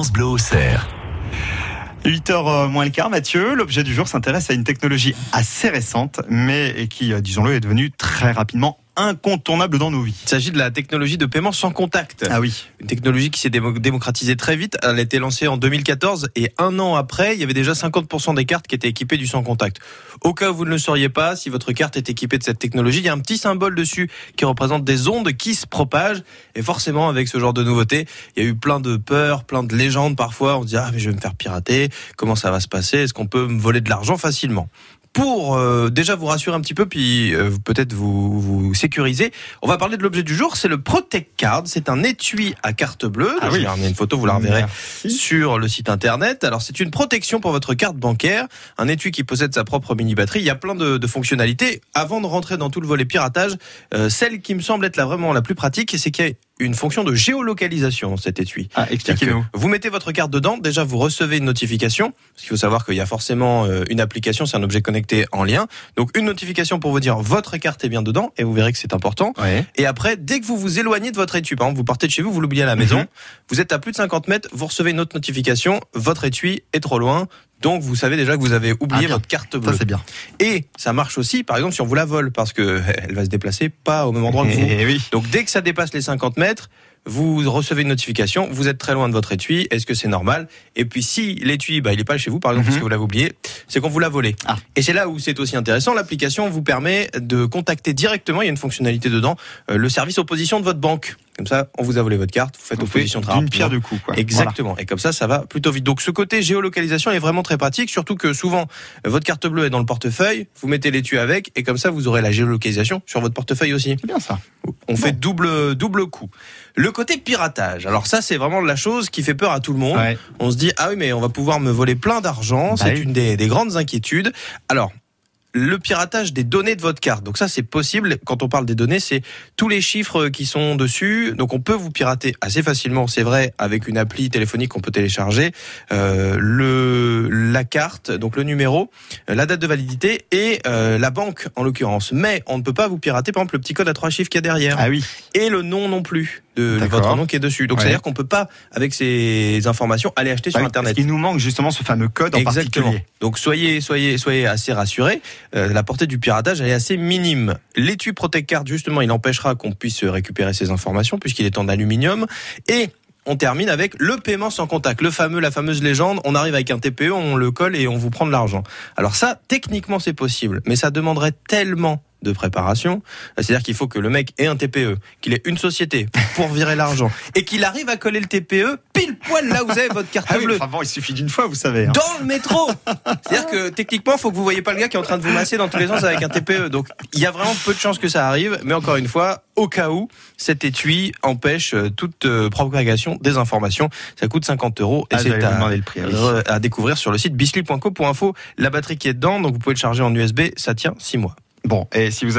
France Bleu Auxerre. 8h moins le quart, Mathieu. L'objet du jour s'intéresse à une technologie assez récente, mais qui, euh, disons-le, est devenue très rapidement incontournable dans nos vies. Il s'agit de la technologie de paiement sans contact. Ah oui. Une technologie qui s'est démo- démocratisée très vite. Elle a été lancée en 2014 et un an après, il y avait déjà 50% des cartes qui étaient équipées du sans contact. Au cas où vous ne le sauriez pas, si votre carte est équipée de cette technologie, il y a un petit symbole dessus qui représente des ondes qui se propagent. Et forcément, avec ce genre de nouveauté, il y a eu plein de peurs, plein de légendes parfois. On se dit, ah, mais je vais me faire pirater. Comment ça va se passer? Est-ce qu'on peut me voler de l'argent facilement? Pour euh, déjà vous rassurer un petit peu, puis euh, peut-être vous, vous sécuriser, on va parler de l'objet du jour. C'est le Protect Card. C'est un étui à carte bleue. Ah oui. J'ai ramené une photo, vous la reverrez Merci. sur le site internet. Alors c'est une protection pour votre carte bancaire, un étui qui possède sa propre mini batterie. Il y a plein de, de fonctionnalités. Avant de rentrer dans tout le volet piratage, euh, celle qui me semble être la vraiment la plus pratique, c'est qu'il y a une fonction de géolocalisation dans cet étui. Ah, expliquez-nous. que Vous mettez votre carte dedans, déjà vous recevez une notification, parce qu'il faut savoir qu'il y a forcément euh, une application, c'est un objet connecté en lien. Donc une notification pour vous dire votre carte est bien dedans, et vous verrez que c'est important. Ouais. Et après, dès que vous vous éloignez de votre étui, par exemple, vous partez de chez vous, vous l'oubliez à la maison, Mhm. vous êtes à plus de 50 mètres, vous recevez une autre notification, votre étui est trop loin, donc vous savez déjà que vous avez oublié Ah, votre carte Ça, bleue. c'est bien. Et ça marche aussi, par exemple, si on vous la vole, parce que elle va se déplacer pas au même endroit que vous. Eh oui. Donc dès que ça dépasse les 50 mètres, vous recevez une notification, vous êtes très loin de votre étui, est-ce que c'est normal? Et puis si l'étui, bah, il est pas chez vous, par exemple, Mhm. parce que vous l'avez oublié, c'est qu'on vous l'a volé. Ah. Et c'est là où c'est aussi intéressant, l'application vous permet de contacter directement, il y a une fonctionnalité dedans, euh, le service opposition de votre banque. Comme ça, on vous a volé votre carte, vous faites fait opposition très D'une rapidement. pierre deux coups, quoi. Exactement. Et comme ça, ça va plutôt vite. Donc ce côté géolocalisation est vraiment très pratique, surtout que souvent votre carte bleue est dans le portefeuille, vous mettez l'étui avec, et comme ça vous aurez la géolocalisation sur votre portefeuille aussi. C'est bien ça. On fait double double coup. Le côté piratage. Alors ça, c'est vraiment la chose qui fait peur à tout le monde. Ouais. On se dit ah oui, mais on va pouvoir me voler plein d'argent. Bah c'est oui. une des, des grandes inquiétudes. Alors. Le piratage des données de votre carte. Donc ça, c'est possible. Quand on parle des données, c'est tous les chiffres qui sont dessus. Donc on peut vous pirater assez facilement, c'est vrai, avec une appli téléphonique qu'on peut télécharger. Euh, le la carte, donc le numéro, euh, la date de validité et euh, la banque en l'occurrence. Mais on ne peut pas vous pirater, par exemple, le petit code à trois chiffres qu'il y a derrière Ah oui. et le nom non plus de votre nom qui est dessus. Donc Ouais. c'est-à-dire qu'on peut pas, avec ces informations, aller acheter sur Ouais, Internet. Qu'il nous manque justement ce fameux code en Exactement. particulier. Donc soyez, soyez, soyez assez rassurés. Euh, la portée du piratage elle est assez minime. L'étui Protect Card justement, il empêchera qu'on puisse récupérer ces informations puisqu'il est en aluminium et on termine avec le paiement sans contact, le fameux, la fameuse légende. On arrive avec un TPE, on le colle et on vous prend de l'argent. Alors ça, techniquement, c'est possible, mais ça demanderait tellement de préparation. C'est-à-dire qu'il faut que le mec ait un TPE, qu'il ait une société pour virer l'argent et qu'il arrive à coller le TPE pile poil là où vous avez votre carte Ah oui, bleue. enfin bon, il suffit d'une fois, vous savez. hein. Dans le métro C'est-à-dire que techniquement, faut que vous voyez pas le gars qui est en train de vous masser dans tous les sens avec un TPE. Donc, il y a vraiment peu de chances que ça arrive. Mais encore une fois, au cas où, cet étui empêche euh, toute euh, propagation des informations. Ça coûte 50 euros et Ah, c'est à, le prix, ah oui. à découvrir sur le site bisly.co pour info. La batterie qui est dedans, donc vous pouvez le charger en USB, ça tient 6 mois. Bon, et si vous avez